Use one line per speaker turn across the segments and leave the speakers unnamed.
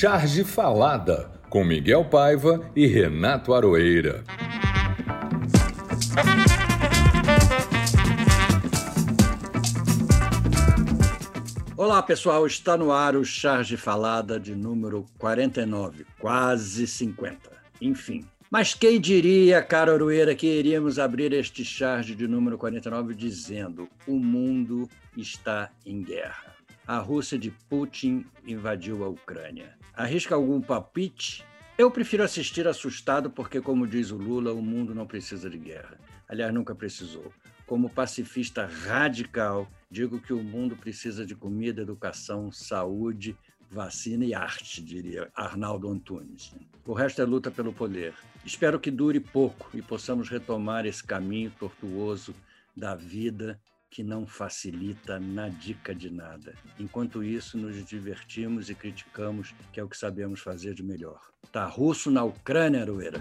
Charge Falada, com Miguel Paiva e Renato Aroeira.
Olá, pessoal. Está no ar o Charge Falada de número 49, quase 50. Enfim. Mas quem diria, cara Aroeira, que iríamos abrir este charge de número 49 dizendo: o mundo está em guerra. A Rússia de Putin invadiu a Ucrânia. Arrisca algum palpite? Eu prefiro assistir assustado porque, como diz o Lula, o mundo não precisa de guerra. Aliás, nunca precisou. Como pacifista radical, digo que o mundo precisa de comida, educação, saúde, vacina e arte, diria Arnaldo Antunes. O resto é luta pelo poder. Espero que dure pouco e possamos retomar esse caminho tortuoso da vida que não facilita na dica de nada. Enquanto isso, nos divertimos e criticamos, que é o que sabemos fazer de melhor. Tá russo na Ucrânia, Aroeira.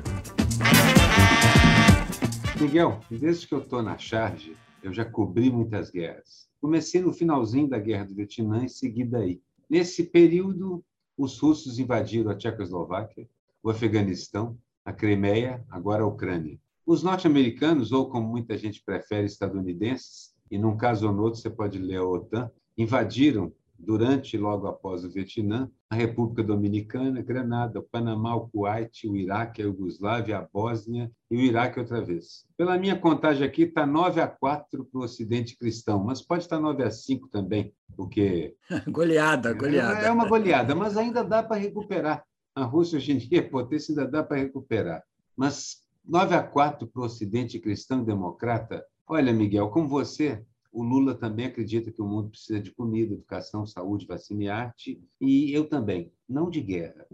Miguel, desde que eu estou na charge, eu já cobri muitas guerras. Comecei no finalzinho da Guerra do Vietnã e segui daí. Nesse período, os russos invadiram a Tchecoslováquia, o Afeganistão, a Crimeia, agora a Ucrânia. Os norte-americanos, ou como muita gente prefere, estadunidenses, e num caso ou no outro você pode ler a OTAN, invadiram durante e logo após o Vietnã, a República Dominicana, Granada, o Panamá, o Kuwait, o Iraque, a Iugoslávia, a Bósnia e o Iraque outra vez. Pela minha contagem aqui, está 9 a 4 para o Ocidente cristão, mas pode estar 9 a 5 também, porque.
goleada, goleada.
É uma goleada, mas ainda dá para recuperar. A Rússia hoje em dia, potência, ainda dá para recuperar. Mas 9 a 4 para o Ocidente cristão democrata Olha, Miguel, como você, o Lula também acredita que o mundo precisa de comida, educação, saúde, vacina e arte, e eu também, não de guerra.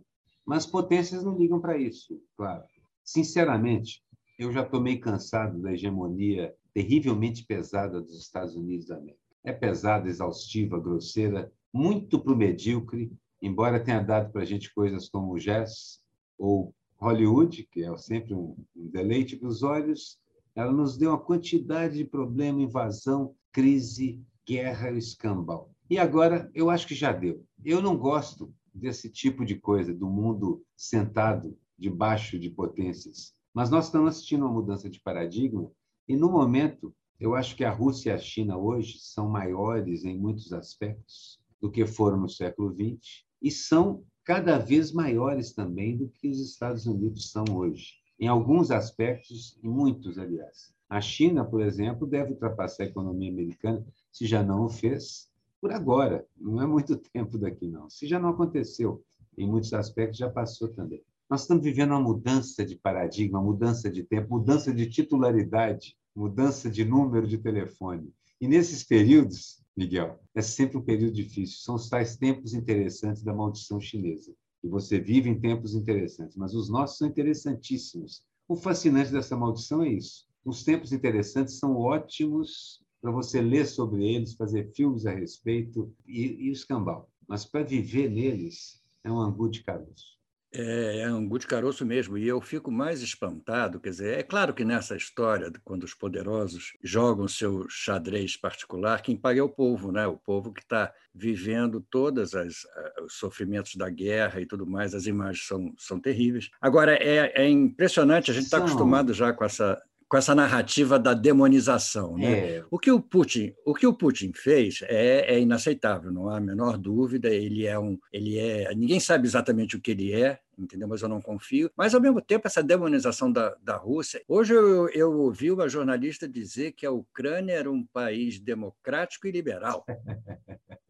Mas potências não ligam para isso, claro. Sinceramente, eu já estou meio cansado da hegemonia terrivelmente pesada dos Estados Unidos da América. É pesada, exaustiva, grosseira, muito para o medíocre, embora tenha dado para a gente coisas como o jazz ou Hollywood, que é sempre um deleite para os olhos, ela nos deu uma quantidade de problema, invasão, crise, guerra e escambau. E agora, eu acho que já deu. Eu não gosto desse tipo de coisa, do mundo sentado debaixo de potências. Mas nós estamos assistindo uma mudança de paradigma e, no momento, eu acho que a Rússia e a China hoje são maiores em muitos aspectos do que foram no século XX e são cada vez maiores também do que os Estados Unidos são hoje em alguns aspectos, em muitos, aliás. A China, por exemplo, deve ultrapassar a economia americana, se já não o fez, por agora. Não é muito tempo daqui, não. Se já não aconteceu, em muitos aspectos, já passou também. Nós estamos vivendo uma mudança de paradigma, mudança de tempo, mudança de titularidade, mudança de número de telefone. E nesses períodos, Miguel, é sempre um período difícil. São os tais tempos interessantes da maldição chinesa e você vive em tempos interessantes, mas os nossos são interessantíssimos. O fascinante dessa maldição é isso. Os tempos interessantes são ótimos para você ler sobre eles, fazer filmes a respeito e, e escambau. Mas para viver neles é um angu de caroço.
É, é um de caroço mesmo, e eu fico mais espantado. Quer dizer, é claro que nessa história, quando os poderosos jogam seu xadrez particular, quem paga é o povo, né? o povo que está vivendo todos os sofrimentos da guerra e tudo mais. As imagens são, são terríveis. Agora, é, é impressionante, a gente está acostumado já com essa com essa narrativa da demonização. Né? É. O, que o, Putin, o que o Putin fez é, é, inaceitável, não há a menor dúvida. Ele é um. Ele é. Ninguém sabe exatamente o que ele é, entendeu? Mas eu não confio. Mas, ao mesmo tempo, essa demonização da, da Rússia. Hoje eu, eu ouvi uma jornalista dizer que a Ucrânia era um país democrático e liberal.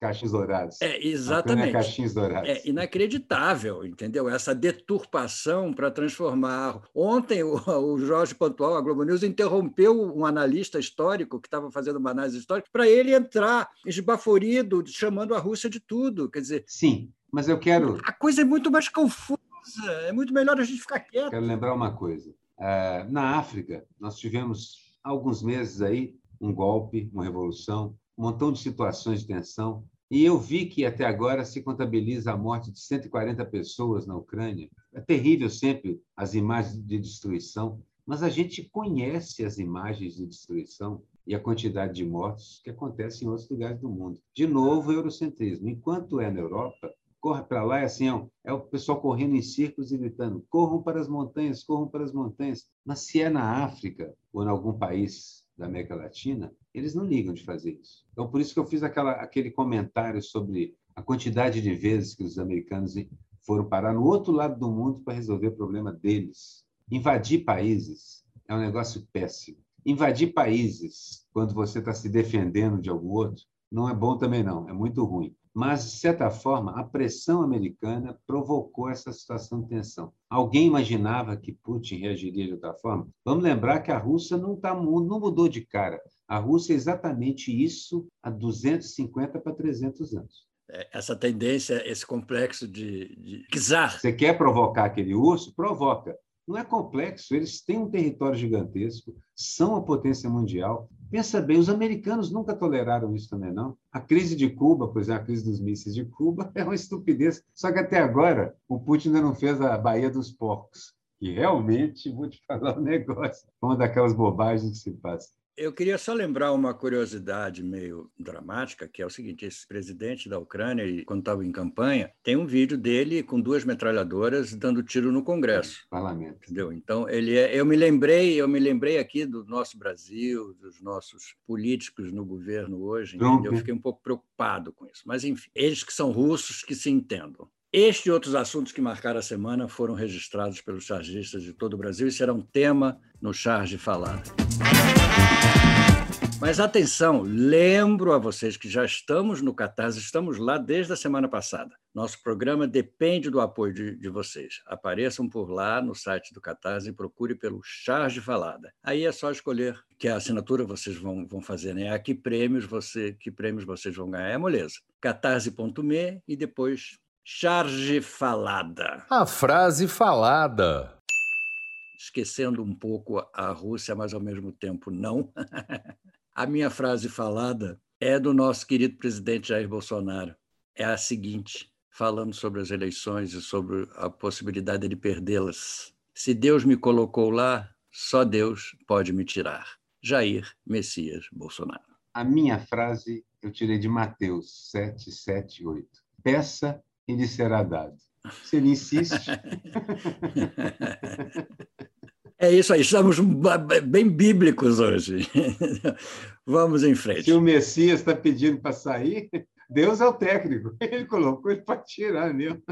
caixinhos dourados.
É, exatamente.
Caixinhos dourados.
É inacreditável, entendeu? Essa deturpação para transformar. Ontem, o, o Jorge Pontual, a Globo News, interrompeu um analista histórico que estava fazendo uma análise histórica para ele entrar esbaforido, chamando a Rússia de tudo. Quer dizer.
Sim, mas eu quero.
A coisa é muito mais confusa. É muito melhor a gente ficar quieto.
Quero lembrar uma coisa. É, na África, nós tivemos há alguns meses aí um golpe, uma revolução, um montão de situações de tensão. E eu vi que até agora se contabiliza a morte de 140 pessoas na Ucrânia. É terrível sempre as imagens de destruição, mas a gente conhece as imagens de destruição e a quantidade de mortos que acontece em outros lugares do mundo. De novo, o eurocentrismo. Enquanto é na Europa, corre para lá, é assim, é, o pessoal correndo em círculos e gritando: corram para as montanhas, corram para as montanhas. Mas se é na África ou em algum país da América Latina, eles não ligam de fazer isso. Então, por isso que eu fiz aquela, aquele comentário sobre a quantidade de vezes que os americanos foram parar no outro lado do mundo para resolver o problema deles. Invadir países é um negócio péssimo. Invadir países quando você está se defendendo de algum outro não é bom também não, é muito ruim. Mas, de certa forma, a pressão americana provocou essa situação de tensão. Alguém imaginava que Putin reagiria de outra forma? Vamos lembrar que a Rússia não, tá, não mudou de cara. A Rússia é exatamente isso há 250 para 300 anos.
É, essa tendência, esse complexo de, de czar.
Você quer provocar aquele urso? Provoca. Não é complexo, eles têm um território gigantesco, são a potência mundial. Pensa bem, os americanos nunca toleraram isso também, não? A crise de Cuba, por exemplo, a crise dos mísseis de Cuba, é uma estupidez. Só que até agora, o Putin ainda não fez a Baía dos Porcos. E realmente, vou te falar um negócio, uma daquelas bobagens que se passa.
Eu queria só lembrar uma curiosidade meio dramática, que é o seguinte: esse presidente da Ucrânia, quando estava em campanha, tem um vídeo dele com duas metralhadoras dando tiro no Congresso.
Parlamento.
Entendeu? Então, ele é, eu me lembrei, eu me lembrei aqui do nosso Brasil, dos nossos políticos no governo hoje, eu fiquei um pouco preocupado com isso. Mas, enfim, eles que são russos que se entendam. Este e outros assuntos que marcaram a semana foram registrados pelos chargistas de todo o Brasil e serão tema no Charge Falado. Mas atenção, lembro a vocês que já estamos no Catarse, estamos lá desde a semana passada. Nosso programa depende do apoio de, de vocês. Apareçam por lá no site do Catarse e procure pelo Charge Falada. Aí é só escolher que assinatura vocês vão, vão fazer, né? A que prêmios, você, que prêmios vocês vão ganhar. É moleza. catarse.me e depois Charge Falada.
A frase falada
esquecendo um pouco a Rússia, mas ao mesmo tempo não. a minha frase falada é do nosso querido presidente Jair Bolsonaro. É a seguinte, falando sobre as eleições e sobre a possibilidade de perdê-las. Se Deus me colocou lá, só Deus pode me tirar. Jair Messias Bolsonaro.
A minha frase eu tirei de Mateus 7, 7, 8. Peça e lhe será dado. Se ele insiste.
É isso aí, estamos bem bíblicos hoje. Vamos em frente.
Se o Messias está pedindo para sair, Deus é o técnico. Ele colocou ele para tirar mesmo.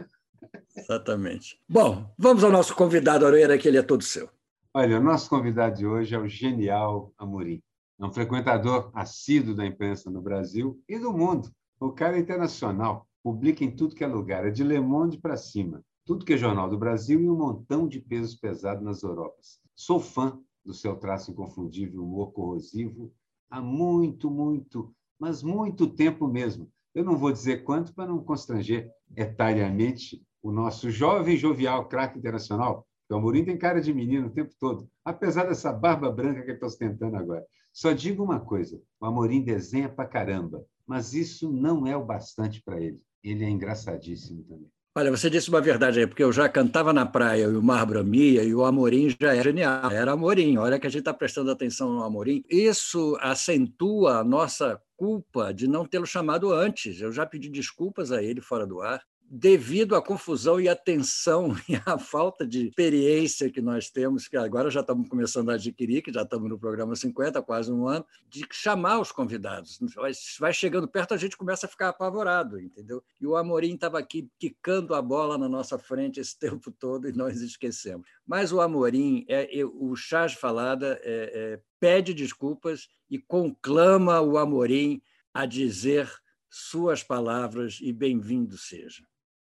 Exatamente. Bom, vamos ao nosso convidado, Aroeira, que ele é todo seu.
Olha, o nosso convidado de hoje é o genial Amorim. É um frequentador assíduo da imprensa no Brasil e do mundo. O cara é internacional, publica em tudo que é lugar, é de Le Monde para cima tudo que é Jornal do Brasil e um montão de pesos pesados nas Europas. Sou fã do seu traço inconfundível, humor corrosivo, há muito, muito, mas muito tempo mesmo. Eu não vou dizer quanto para não constranger etariamente o nosso jovem jovial craque internacional, o Amorim tem cara de menino o tempo todo, apesar dessa barba branca que ele está ostentando agora. Só digo uma coisa: o Amorim desenha pra caramba, mas isso não é o bastante para ele. Ele é engraçadíssimo também.
Olha, você disse uma verdade aí, porque eu já cantava na praia e o mar bramia e o Amorim já era genial. Era Amorim. Olha que a gente está prestando atenção no Amorim. Isso acentua a nossa culpa de não tê-lo chamado antes. Eu já pedi desculpas a ele fora do ar devido à confusão e à tensão e à falta de experiência que nós temos, que agora já estamos começando a adquirir, que já estamos no programa 50, quase um ano, de chamar os convidados. Vai chegando perto, a gente começa a ficar apavorado, entendeu? E o Amorim estava aqui quicando a bola na nossa frente esse tempo todo e nós esquecemos. Mas o Amorim, é, o Chás Falada, é, é, pede desculpas e conclama o Amorim a dizer suas palavras e bem-vindo seja.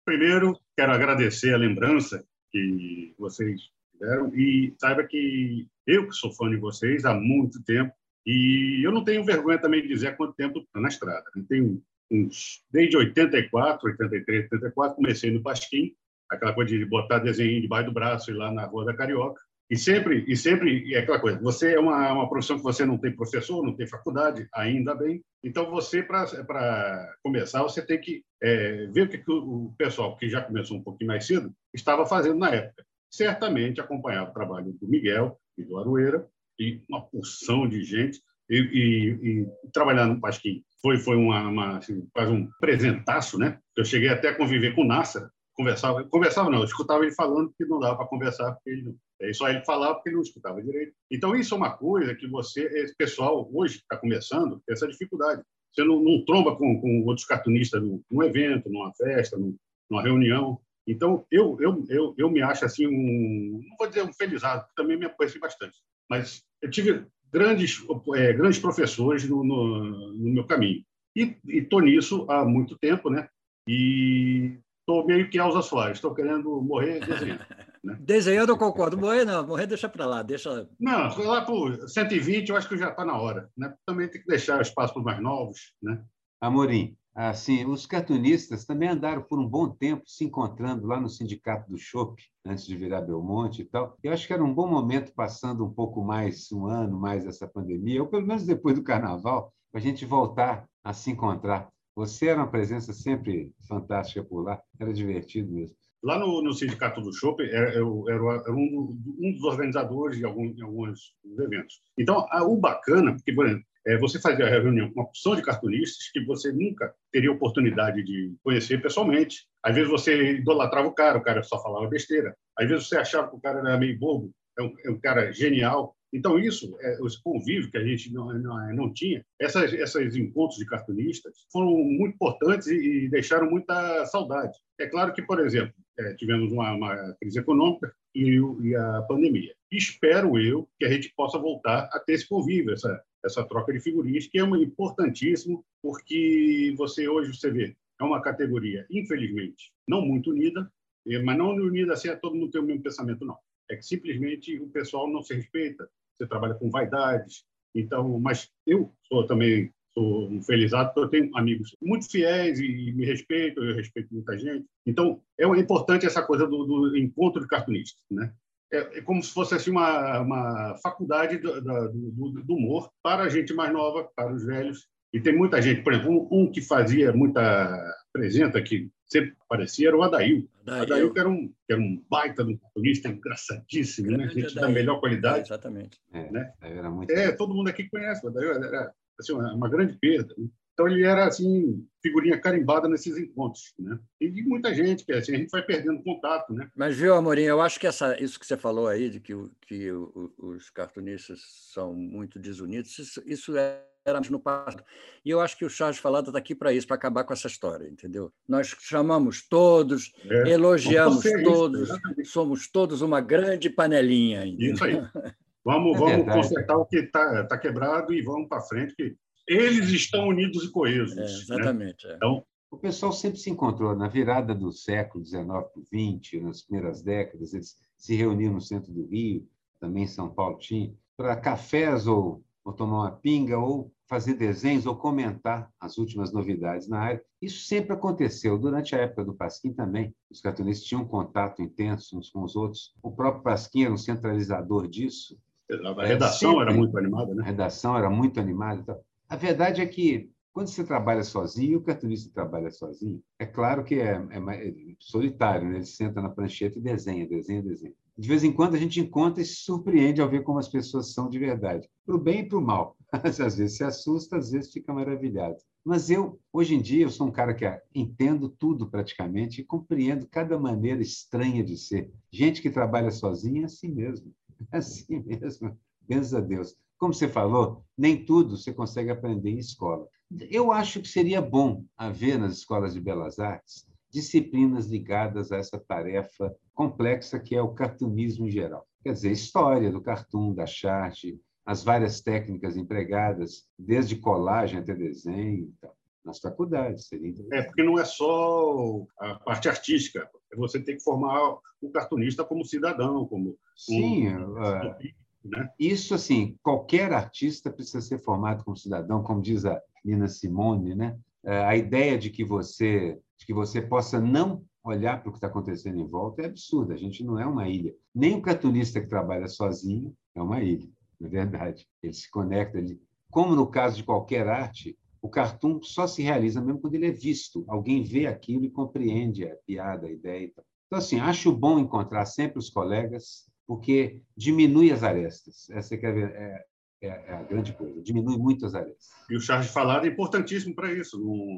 Primeiro, quero agradecer a lembrança que vocês fizeram e saiba que eu que sou fã de vocês há muito tempo e eu não tenho vergonha também de dizer há quanto tempo estou na estrada. Eu tenho uns desde 84, 83, 84 comecei no Pasquim, aquela coisa de botar desenho debaixo do braço e lá na Rua da Carioca. E sempre, e sempre é aquela coisa, você é uma, uma profissão que você não tem professor, não tem faculdade, ainda bem. Então, você, para começar, você tem que é, ver o que, que o pessoal, que já começou um pouquinho mais cedo, estava fazendo na época. Certamente acompanhava o trabalho do Miguel e do Aroeira, e uma porção de gente, e, e, e trabalhar no Pasquim foi foi uma, uma assim, quase um presentaço, né? Eu cheguei até a conviver com o Nasser, conversava, conversava não, eu escutava ele falando que não dava para conversar porque ele é só ele falava porque ele não escutava direito. Então isso é uma coisa que você, esse pessoal hoje está começando, tem essa dificuldade. Você não, não tromba com, com, outros cartunistas num, num evento, numa festa, num, numa reunião. Então eu, eu eu eu me acho assim um, não vou dizer um felizado, também me apoiei bastante, mas eu tive grandes, é, grandes professores no, no, no, meu caminho. E estou nisso há muito tempo, né? E estou meio que Elza Soares, estou querendo morrer desenhando.
Né? Desenhando eu concordo, morrer não, morrer deixa para lá, deixa...
Não, lá por 120 eu acho que já está na hora, né? Também tem que deixar espaço para os mais novos, né?
Amorim, assim, os cartunistas também andaram por um bom tempo se encontrando lá no Sindicato do Chopp, antes de virar Belmonte e tal. Eu acho que era um bom momento, passando um pouco mais, um ano mais essa pandemia, ou pelo menos depois do Carnaval, para a gente voltar a se encontrar. Você era uma presença sempre fantástica por lá, era divertido mesmo.
Lá no, no Sindicato do Chopp, eu era, um, um, dos organizadores de alguns, de alguns eventos. Então, o bacana, porque, por exemplo, é, você fazia a reunião com uma opção de cartunistas que você nunca teria oportunidade de conhecer pessoalmente. Às vezes você idolatrava o cara, o cara só falava besteira. Às vezes você achava que o cara era meio bobo, é um, é um cara genial. Então, isso, é, esse convívio que a gente não, não, não tinha, essas, esses encontros de cartunistas foram muito importantes e, deixaram muita saudade. É claro que, por exemplo, é, tivemos uma, uma, crise econômica e, e, a pandemia. Espero eu que a gente possa voltar a ter esse convívio, essa, essa troca de figurinhas, que é uma, importantíssimo, porque você hoje você vê, é uma categoria, infelizmente, não muito unida, mas não unida assim a todo mundo ter o mesmo pensamento, não. É que simplesmente o pessoal não se respeita, você trabalha com vaidades, então, mas eu sou também sou um felizado porque eu tenho amigos muito fiéis e me respeitam, eu respeito muita gente. Então, é importante essa coisa do, do encontro de cartunistas, né? É, é, como se fosse assim, uma, uma faculdade do, do, do, humor para a gente mais nova, para os velhos. E tem muita gente, por exemplo, um, um que fazia muita presença, que sempre aparecia, era o Adail. Adail que, era um, que era um baita de um cartunista, engraçadíssimo, né? gente da melhor qualidade. É,
exatamente.
É, né? era muito... é, todo mundo aqui conhece o Adail, era assim, uma grande perda. Né? Então ele era assim figurinha carimbada nesses encontros, né? E de muita gente que assim a gente vai perdendo contato, né?
Mas viu, Amorim, eu acho que essa isso que você falou aí de que, que os cartunistas são muito desunidos, isso, isso era no passado. E eu acho que o Charles Falada está aqui para isso, para acabar com essa história, entendeu? Nós chamamos todos, é, elogiamos todos, isso, somos todos uma grande panelinha.
Entendeu? Isso aí. Vamos, é vamos consertar o que está tá quebrado e vamos para frente, que eles estão unidos e coesos. É,
né? exatamente.
Né? Então, o pessoal sempre se encontrou na virada do século XIX para o XX, nas primeiras décadas, eles se reuniam no centro do Rio, também em São Paulo tinha, para cafés ou, ou tomar uma pinga ou fazer desenhos ou comentar as últimas novidades na área. Isso sempre aconteceu. Durante a época do Pasquim também, os cartunistas tinham um contato intenso uns com os outros. O próprio Pasquim era um centralizador disso.
A redação sempre, era muito animada, né?
A redação era muito animada. A verdade é que quando você trabalha sozinho, o cartunista trabalha sozinho, é claro que é, é, é solitário, né? ele senta na prancheta e desenha, desenha, desenha. De vez em quando a gente encontra e se surpreende ao ver como as pessoas são de verdade, para o bem e para o mal. Às vezes se assusta, às vezes fica maravilhado. Mas eu, hoje em dia, eu sou um cara que entendo tudo praticamente e compreendo cada maneira estranha de ser. Gente que trabalha sozinha é assim mesmo. É assim mesmo. Graças a Deus. Como você falou, nem tudo você consegue aprender em escola. Eu acho que seria bom haver nas escolas de belas artes disciplinas ligadas a essa tarefa complexa que é o cartunismo em geral. Quer dizer, história do cartoon, da charte, as várias técnicas empregadas, desde colagem até desenho nas faculdades. Seria
é, porque não é só a parte artística, você tem que formar o cartunista como cidadão, como
Sim, um, uh, né? Isso, assim, qualquer artista precisa ser formado como cidadão, como diz a Nina Simone, né? É, a ideia de que você, de que você possa não olhar para o que está acontecendo em volta é absurda. A gente não é uma ilha. Nem o cartunista que trabalha sozinho é uma ilha, na é verdade. Ele se conecta ali. Como no caso de qualquer arte, o cartoon só se realiza mesmo quando ele é visto. Alguém vê aquilo e compreende a piada, a ideia. Então, assim, acho bom encontrar sempre os colegas porque diminui as arestas. Essa é, é é, é, a grande coisa. Diminui muito as arestas.
E o Charles Falado é importantíssimo para isso.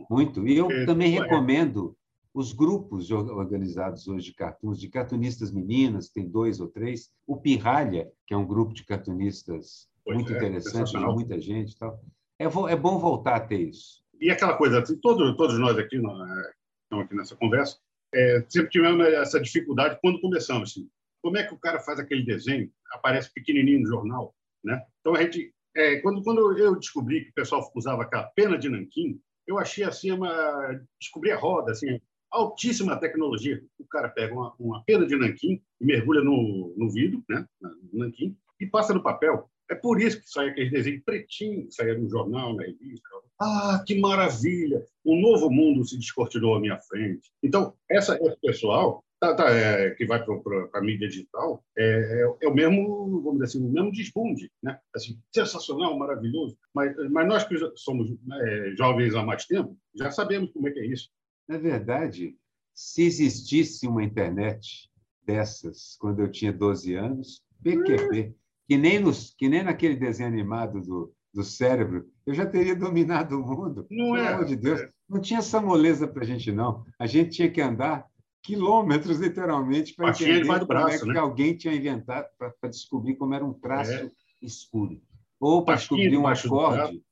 Muito. E eu é, também é. recomendo os grupos organizados hoje de cartuns, de cartunistas meninas, tem dois ou três. O Pirralha, que é um grupo de cartunistas pois muito é, interessante, de muita gente. Tal. É, é bom voltar a ter isso.
E aquela coisa, assim, todos, todos nós aqui, é, estamos aqui nessa conversa, é, sempre tivemos essa dificuldade quando começamos. Assim, como é que o cara faz aquele desenho? Aparece pequenininho no jornal, né? Então a gente, é, quando quando eu descobri que o pessoal usava aquela pena de nanquim, eu achei assim uma descobri a roda, assim, altíssima tecnologia. O cara pega uma, uma pena de nanquim e mergulha no, no vidro, né? No nanquim e passa no papel. É por isso que sai aquele desenho pretinho que saia no jornal, na revista. Ah, que maravilha! Um novo mundo se descortinou à minha frente. Então, essa, esse pessoal tá, tá, é, que vai para a mídia digital é, é, é, o mesmo, vamos dizer assim, o mesmo desbunde, né? Assim, sensacional, maravilhoso. Mas, mas nós que somos é, jovens há mais tempo, já sabemos como é que é isso.
Na verdade, se existisse uma internet dessas quando eu tinha 12 anos, PQP, que nem, nos, que nem naquele desenho animado do, do cérebro, eu já teria dominado o mundo.
Não Pelo é. amor
de Deus. É. Não tinha essa moleza para a gente, não. A gente tinha que andar quilômetros, literalmente, para entender como braço, é que né? alguém tinha inventado, para descobrir como era um traço é. escuro. Ou para descobrir um acorde,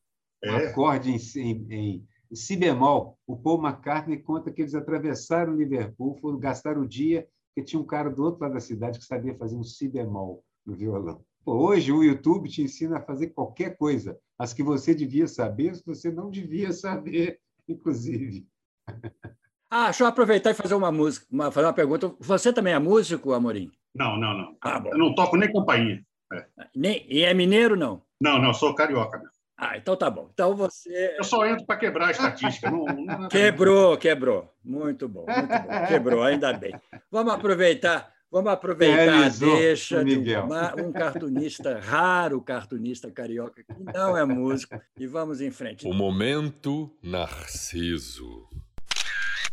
um é. acorde em, em, em, si bemol. O Paul McCartney conta que eles atravessaram Liverpool, foram gastar o dia, porque tinha um cara do outro lado da cidade que sabia fazer um si bemol no violão. Hoje o YouTube te ensina a fazer qualquer coisa, as que você devia saber, as que você não devia saber, inclusive.
Ah, deixa eu aproveitar e fazer uma música, uma, fazer uma pergunta. Você também é músico, Amorim?
Não, não, não. Ah, eu não toco nem campainha.
É. Nem, e é mineiro, não?
Não, não, sou carioca. Mesmo.
Ah, então tá bom. Então você.
Eu só entro para quebrar a estatística. não,
não... Quebrou, quebrou. Muito bom, muito bom. Quebrou, ainda bem. Vamos aproveitar Vamos aproveitar Realizou, a deixa de um, um, cartunista, raro cartunista carioca, que não é músico, e vamos em frente.
O momento Narciso.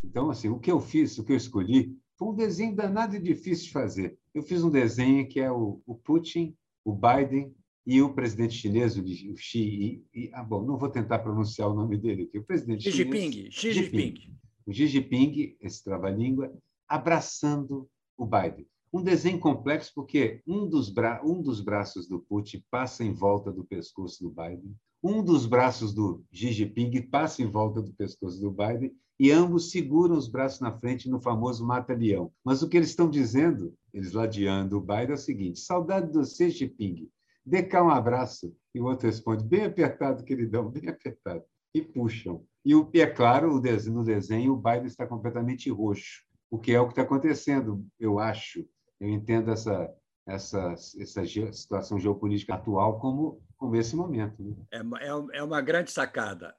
Então, assim, o que eu fiz, o que eu escolhi, foi um desenho danado e difícil de fazer. Eu fiz um desenho que é o, o Putin, o Biden e o presidente chinês, o Xi. E, ah, bom, não vou tentar pronunciar o nome dele aqui. O presidente
Xi Jinping. Xi Jinping.
O Xi Jinping, esse trava-língua, abraçando o Biden. Um desenho complexo porque um dos, bra um dos braços do Putin passa em volta do pescoço do Biden, um dos braços do Xi Jinping passa em volta do pescoço do Biden e ambos seguram os braços na frente no famoso mata-leão. Mas o que eles estão dizendo, eles ladeando o Biden, é o seguinte: saudade do Xi Jinping, dê cá um abraço. E o outro responde: bem apertado, queridão, bem apertado. E puxam. E, é claro, no desenho, o Biden está completamente roxo o que é o que está acontecendo, eu acho. Eu entendo essa, essa, essa situação geopolítica atual como, como esse momento. Né?
É, é, é uma grande sacada.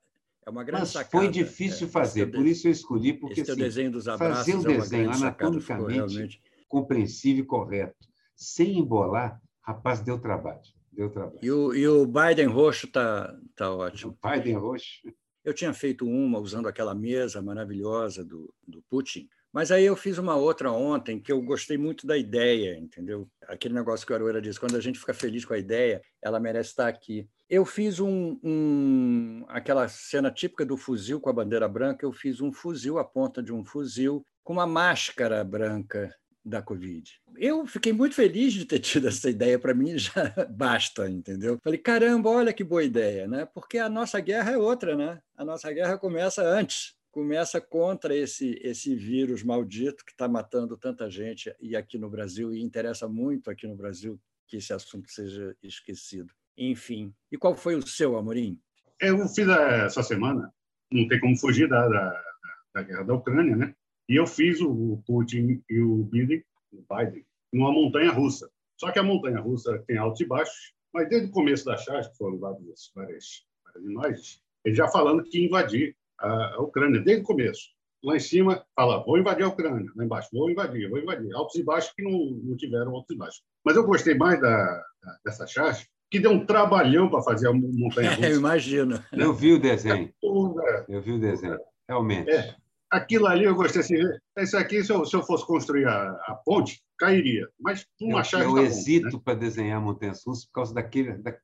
É uma grande
Mas
sacada.
foi difícil é, fazer, por isso eu escolhi, porque
assim, desenho dos
fazer um
é
desenho anatomicamente realmente... compreensível e correto, sem embolar, rapaz, deu trabalho. Deu trabalho.
E o, e o Biden roxo está tá ótimo.
O Biden roxo.
Eu tinha feito uma usando aquela mesa maravilhosa do, do Putin, mas aí eu fiz uma outra ontem que eu gostei muito da ideia, entendeu? Aquele negócio que o Aroeira disse, quando a gente fica feliz com a ideia, ela merece estar aqui. Eu fiz um, um, aquela cena típica do fuzil com a bandeira branca, eu fiz um fuzil, a ponta de um fuzil, com uma máscara branca da Covid. Eu fiquei muito feliz de ter tido essa ideia, para mim já basta, entendeu? Falei, caramba, olha que boa ideia, né? Porque a nossa guerra é outra, né? A nossa guerra começa antes começa contra esse, esse vírus maldito que está matando tanta gente e aqui no Brasil, e interessa muito aqui no Brasil que esse assunto seja esquecido. Enfim, e qual foi o seu, Amorim?
Eu fiz essa semana, não tem como fugir da, da, da guerra da Ucrânia, né? E eu fiz o Putin e o Biden, o Biden numa montanha russa. Só que a montanha russa tem altos e baixos, mas desde o começo da charge, que foram várias, várias, várias imagens, ele já falando que ia invadir a Ucrânia desde o começo. Lá em cima, fala, vou invadir a Ucrânia. Lá embaixo, vou invadir, vou invadir. Altos e baixos que não, não tiveram altos e baixos. Mas eu gostei mais da, da dessa charge, que deu um trabalhão para fazer a montanha russa.
É, imagino.
Eu vi o desenho. Eu vi o desenho, realmente.
É. Aquilo ali eu gostei assim, isso aqui, se eu, se eu fosse construir a, a ponte, cairia. Mas uma
Eu, eu tá hesito né? para desenhar montanhas russas por causa daquele, da,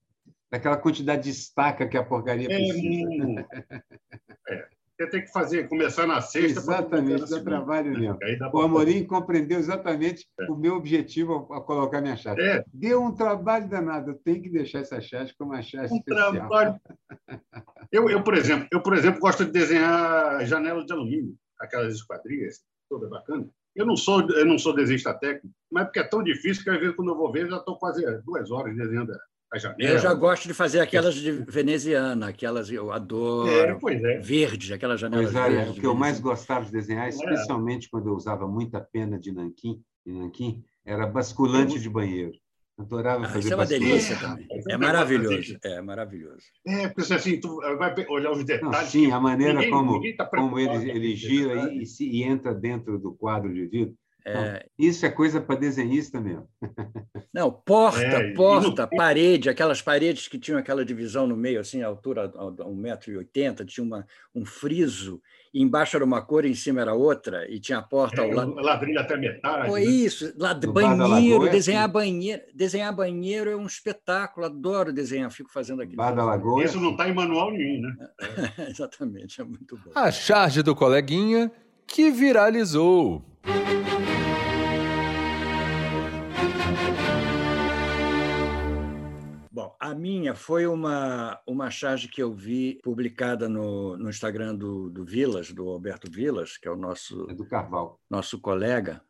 daquela quantidade de estaca que a porcaria
É,
precisa.
é. Você tem que fazer, começar na sexta.
Exatamente, dá trabalho mesmo.
Dá
O Amorim compreendeu exatamente o meu objetivo ao, ao colocar minha charge.
É,
Deu um trabalho danado, eu tenho que deixar essa charge como uma charge
um
especial.
trabalho. Eu, eu, por exemplo, eu, por exemplo, gosto de desenhar janelas de alumínio, aquelas esquadrias, toda bacana. Eu não sou, eu não sou desenhista técnico, mas porque é tão difícil que às vezes quando eu vou ver já estou quase duas horas desenhando a janela.
Eu já gosto de fazer aquelas de veneziana, aquelas eu adoro.
É, pois é.
Verde, aquelas janelas
Pois olha,
verdes.
o que eu mais
veneziana.
gostava de desenhar,
É.
especialmente quando eu usava muita pena de nanquim, de nanquim era basculante de banheiro. Adorava
Ah,
fazer
isso é uma
basculante.
delícia
É,
também.
rapaz,
É
é
maravilhoso. É maravilhoso.
É, porque assim, tu vai olhar os
Não,
detalhes.
sim, a maneira
Ninguém-
como,
ninguém tá
como ele, ele gira e, e se- e entra dentro do quadro de vidro.
É,
Isso é coisa para desenhista mesmo.
Não, porta,
É,
porta,
no-
parede, aquelas paredes que tinham aquela divisão no meio, assim, a altura a 1,80m, tinha uma, um friso, embaixo era uma cor e em cima era outra, e tinha a porta ao
É,
lado.
ladrilho até metade.
Foi
né?
isso, banheiro,
é
desenhar
assim.
banheiro, desenhar banheiro é um espetáculo, adoro desenhar, fico fazendo aquilo.
Bar da Lagoa.
Isso não está em manual nenhum, né?
Exatamente, é muito bom.
A charge do coleguinha que viralizou.
A minha foi uma, uma charge que eu vi publicada no, no Instagram do, do Vilas, do Alberto Vilas, que é o nosso,
É do Carval.
nosso colega.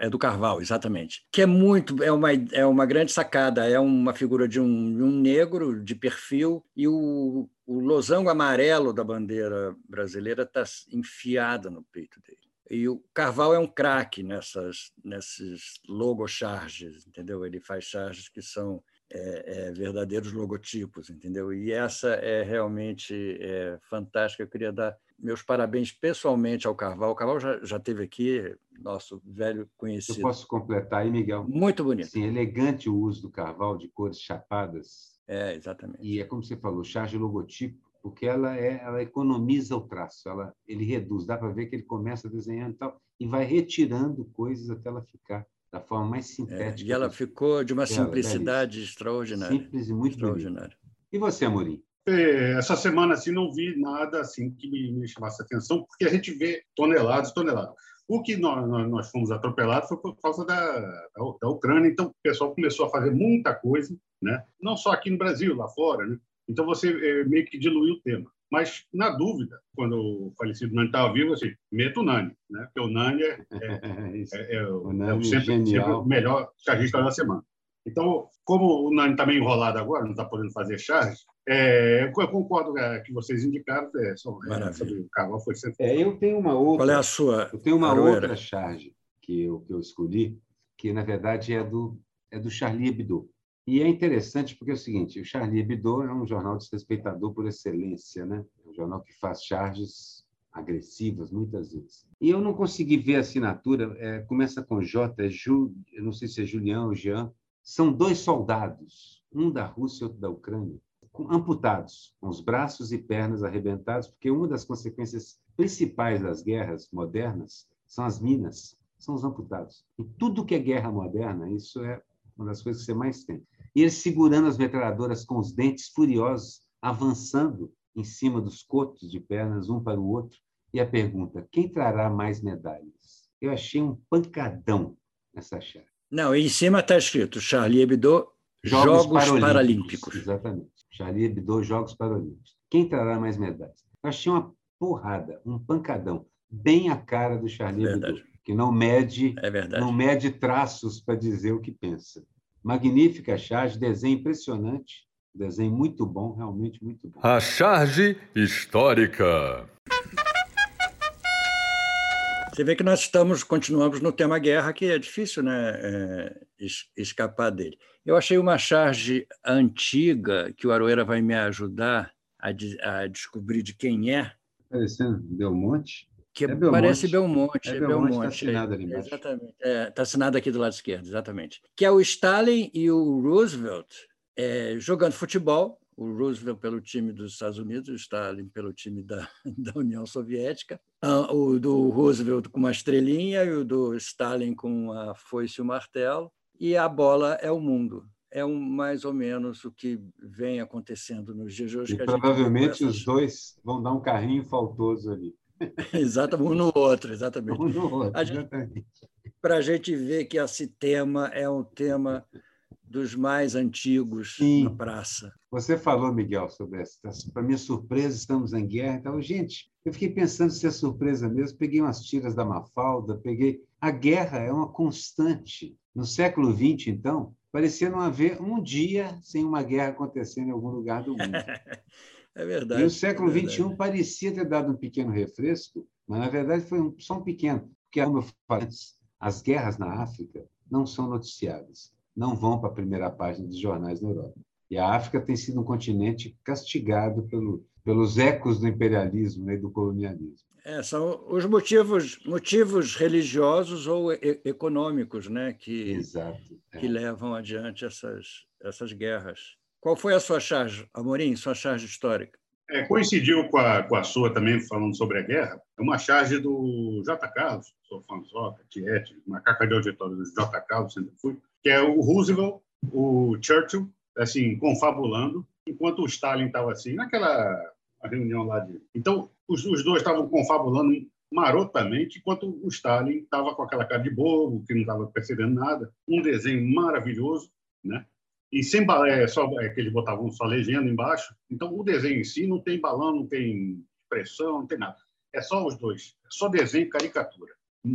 É do Carval, exatamente. Que é muito, é uma, é uma grande sacada. É uma figura de um, um negro de perfil e o, o losango amarelo da bandeira brasileira está enfiada no peito dele. E o Carval é um craque nessas, nesses logocharges, entendeu? Ele faz charges que são é, é, verdadeiros logotipos, entendeu? E essa é realmente é, fantástica. Eu queria dar meus parabéns pessoalmente ao Carval. O Carval já, já teve aqui, nosso velho
Eu
conhecido.
posso completar aí, Miguel?
Muito bonito.
Sim, elegante o uso do Carval de cores chapadas.
É, exatamente.
E é como você falou, charge logotipo, porque ela é, ela economiza o traço, ela, ele reduz. Dá para ver que ele começa desenhando e tal e vai retirando coisas até ela ficar da forma mais
É,
sintética.
e ela ficou de uma simplicidade extraordinária.
simples e muito
extraordinária.
E você, Amorim?
É, Essa semana assim não vi nada assim que me, me chamasse atenção, porque a gente vê toneladas e toneladas. O que nós, nós, nós fomos atropelados foi por causa da, da, da Ucrânia, então o pessoal começou a fazer muita coisa, né? não só aqui no Brasil, lá fora. Né? Então você é, meio que diluiu o tema. Mas, na dúvida, quando o falecido Nani estava vivo, assim, meta o Nani, né? porque o Nani é,
Isso.
é, é, o- é
Nani
o
é
sempre, sempre o melhor chargista da semana. Então, como o Nani está meio enrolado agora, não está podendo fazer charge, é, eu concordo com o que vocês indicaram, é, sobre,
Maravilha.
sobre o Carvalho foi sempre.
É, eu tenho uma outra.
Qual é a sua?
Eu tenho uma outra charge que eu, que eu escolhi, que na verdade é do, é do Charlie Hebdo. E é interessante porque é o seguinte: o Charlie Hebdo é um jornal desrespeitador por excelência, né? É um jornal que faz charges agressivas muitas vezes. E eu não consegui ver a assinatura, é, começa com J, é Ju, eu não sei se é Julião ou Jean. São dois soldados, um da Rússia e outro da Ucrânia, amputados, com os braços e pernas arrebentados, porque uma das consequências principais das guerras modernas são as minas, são os amputados. E tudo que é guerra moderna, isso é uma das coisas que você mais tem. E eles segurando as metralhadoras com os dentes furiosos, avançando em cima dos cotos de pernas, um para o outro. E a pergunta: quem trará mais medalhas? Eu achei um pancadão nessa chave.
Não, em cima está escrito Charlie Hebdo, Jogos, Paralímpicos.
Exatamente. Charlie Hebdo, Jogos Paralímpicos. Quem trará mais medalhas? Eu achei uma porrada, um pancadão, bem a cara do Charlie
Verdade.
Hebdo, que não mede,
É
não mede traços para dizer o que pensa. Magnífica charge, desenho impressionante, desenho muito bom, realmente muito bom.
A charge histórica.
Você vê que nós estamos, continuamos no tema guerra, que é difícil né, é, es- escapar dele. Eu achei uma charge antiga que o Aroeira vai me ajudar a, de- a descobrir de quem é,
Parecendo Belmonte.
Que
É Belmonte.
parece Belmonte.
É
É
Belmonte,
Belmonte.
tá assinado ali
é,
embaixo.
exatamente. Está assinado aqui do lado esquerdo, exatamente. Que é o Stalin e o Roosevelt é, jogando futebol. O Roosevelt pelo time dos Estados Unidos, o Stalin pelo time da, da União Soviética. Ah, O do Roosevelt com uma estrelinha e o do Stalin com a foice e o martelo. E a bola é o mundo. é um, mais ou menos o que vem acontecendo nos dias de hoje.
E provavelmente os dois vão dar um carrinho faltoso ali.
exatamente, um no outro, exatamente.
Um no outro, exatamente.
Para a gente ver que esse tema é um tema dos mais antigos Sim. na praça.
Você falou, Miguel, sobre essa. Para minha surpresa, estamos em guerra. Então, gente, eu fiquei pensando se é surpresa mesmo. Peguei umas tiras da Mafalda, peguei. A guerra é uma constante. No século XX, então, parecia não haver um dia sem uma guerra acontecendo em algum lugar do mundo.
é verdade.
E o século
é
XXI parecia ter dado um pequeno refresco, mas na verdade foi um, só um pequeno. Porque, como eu falei antes, as guerras na África não são noticiadas não vão para a primeira página dos jornais na Europa. E a África tem sido um continente castigado pelo, pelos ecos do imperialismo né, e do colonialismo.
É, são os motivos, motivos religiosos ou e econômicos né, que,
Exato,
é. que levam adiante essas, essas guerras. Qual foi a sua charge, Amorim, sua charge histórica?
É, coincidiu com a, com a sua também, falando sobre a guerra. É uma charge do J. Carlos, sou fãzoca, Tiete, macaca de auditório do J. Carlos, sempre fui, que é o Roosevelt, o Churchill, assim, confabulando, enquanto o Stalin estava assim, naquela reunião lá de. Então, os, os dois estavam confabulando marotamente, enquanto o Stalin estava com aquela cara de bobo, que não estava percebendo nada, um desenho maravilhoso, né? E sem é, só é, que eles botavam só legenda embaixo. Então, o desenho em si não tem balão, não tem expressão, não tem nada. É só os dois, é só desenho e caricatura.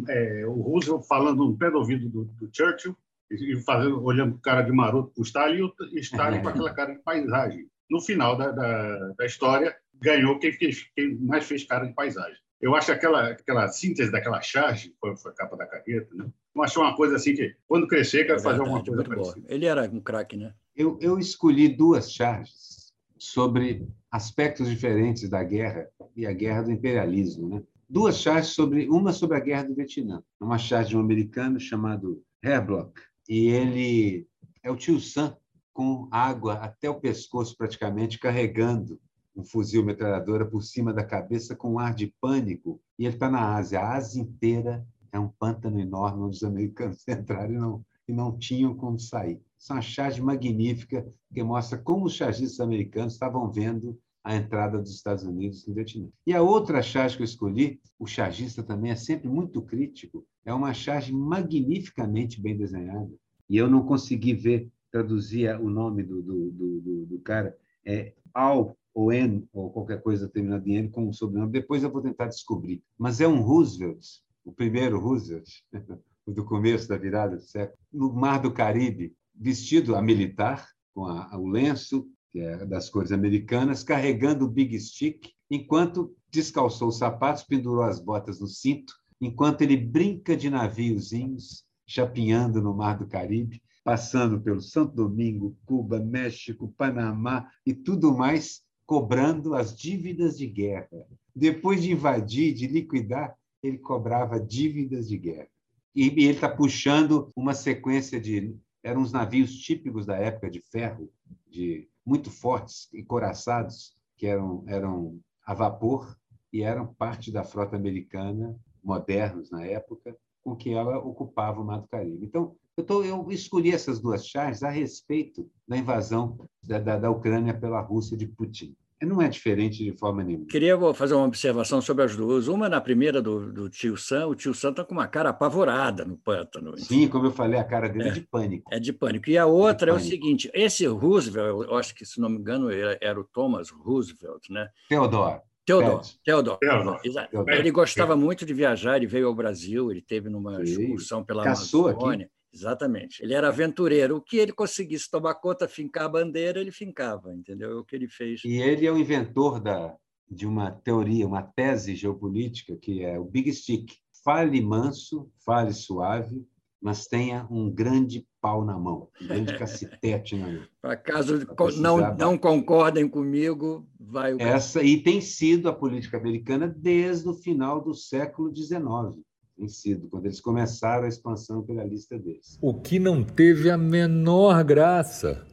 É, o Roosevelt falando no pé do ouvido do, do Churchill e fazendo, olhando cara de maroto para o Stalin e o Stalin com aquela cara de paisagem. No final da, da, da história, ganhou quem, fez, quem mais fez cara de paisagem. Eu acho aquela, aquela síntese daquela charge, foi, foi a capa da carreta, né? Eu acho uma coisa assim que, quando crescer, quero é fazer alguma coisa parecida.
Ele era um craque, né?
Eu, eu escolhi duas charges sobre aspectos diferentes da guerra e a guerra do imperialismo, né? Duas charges sobre uma sobre a guerra do Vietnã, uma charge de um americano chamado Herblock, e ele é o tio Sam com água até o pescoço praticamente carregando um fuzil metralhadora por cima da cabeça com um ar de pânico e ele está na Ásia. A Ásia inteira é um pântano enorme onde os americanos entraram e não, e não tinham como sair. Isso é uma charge magnífica que mostra como os chargistas americanos estavam vendo a entrada dos Estados Unidos no Vietnã. E a outra charge que eu escolhi, o chargista também é sempre muito crítico, é uma charge magnificamente bem desenhada. E eu não consegui ver, traduzir o nome do, do, do, do cara, é Al ou N, ou qualquer coisa terminada em N com um sobrenome. Depois eu vou tentar descobrir. Mas é um Roosevelt, o primeiro Roosevelt, do começo da virada do século, no Mar do Caribe, vestido a militar, com a, o lenço, que é das cores americanas, carregando o Big Stick, enquanto descalçou os sapatos, pendurou as botas no cinto, enquanto ele brinca de naviozinhos, chapinhando no Mar do Caribe, passando pelo Santo Domingo, Cuba, México, Panamá e tudo mais, cobrando as dívidas de guerra. Depois de invadir, de liquidar, ele cobrava dívidas de guerra. E ele está puxando uma sequência de. Eram uns navios típicos da época de ferro, de muito fortes e coraçados, que eram, eram a vapor e eram parte da frota americana, modernos na época, com que ela ocupava o Mar do Caribe. Então, eu, tô, eu escolhi essas duas charges a respeito da invasão da, da, da Ucrânia pela Rússia de Putin não é diferente de forma nenhuma.
Queria fazer uma observação sobre as duas. Uma na primeira do, do tio Sam, o tio Sam está com uma cara apavorada no pântano.
Sim, como eu falei, a cara dele é, é de pânico.
É de pânico. E a outra é, é o seguinte: esse Roosevelt, eu acho que, se não me engano, era o Thomas Roosevelt, né?
Theodore.
Teodoro, Teodoro. Exato. Ele gostava muito de viajar, ele veio ao Brasil, ele teve numa excursão pela
Caçou
Amazônia.
Aqui.
Exatamente. Ele era aventureiro. O que ele conseguisse tomar conta, fincar a bandeira, ele fincava, entendeu? É o que ele fez.
E ele é o inventor da, de uma teoria, uma tese geopolítica, que é o Big Stick. Fale manso, fale suave, mas tenha um grande pau na mão, um grande cacetete na mão.
Para caso não, não concordem comigo, vai o.
Essa, e tem sido a política americana desde o final do século XIX tem sido, quando eles começaram a expansão imperialista deles.
O que não teve a menor graça.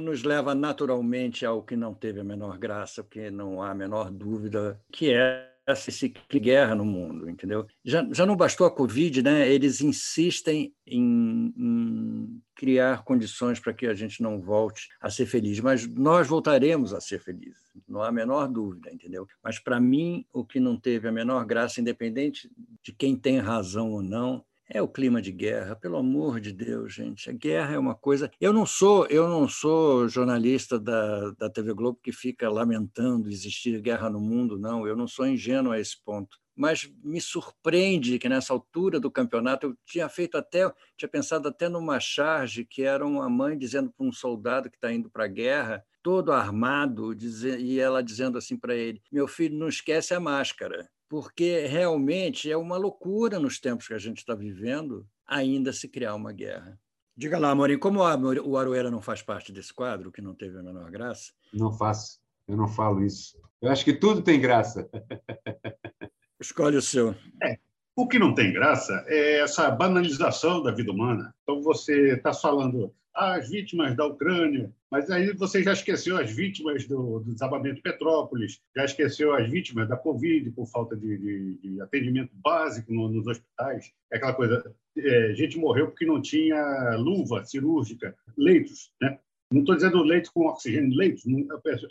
Nos leva naturalmente ao que não teve a menor graça, porque não há a menor dúvida que é esse guerra no mundo, entendeu? Já, já não bastou a Covid, né? Eles insistem em, em criar condições para que a gente não volte a ser feliz, mas nós voltaremos a ser felizes, não há a menor dúvida, entendeu? Mas para mim, o que não teve a menor graça, independente de quem tem razão ou não, é o clima de guerra, pelo amor de Deus, gente. A guerra é uma coisa. Eu não sou, eu não sou jornalista da, da TV Globo que fica lamentando existir guerra no mundo, não. Eu não sou ingênuo a esse ponto. Mas me surpreende que nessa altura do campeonato eu tinha feito até, tinha pensado até numa charge que era uma mãe dizendo para um soldado que está indo para a guerra, todo armado, e ela dizendo assim para ele: "Meu filho, não esquece a máscara" porque realmente é uma loucura nos tempos que a gente está vivendo ainda se criar uma guerra. Diga lá, Amorim, como o Aroeira não faz parte desse quadro, que não teve a menor graça?
Não faço, eu não falo isso. Eu acho que tudo tem graça.
Escolhe o seu.
É, o que não tem graça é essa banalização da vida humana. Então, você está falando as vítimas da Ucrânia, mas aí você já esqueceu as vítimas do, do desabamento de Petrópolis, já esqueceu as vítimas da Covid por falta de, de, de atendimento básico no, nos hospitais. É aquela coisa, é, gente morreu porque não tinha luva cirúrgica, leitos, né? Não estou dizendo leitos com oxigênio, leitos.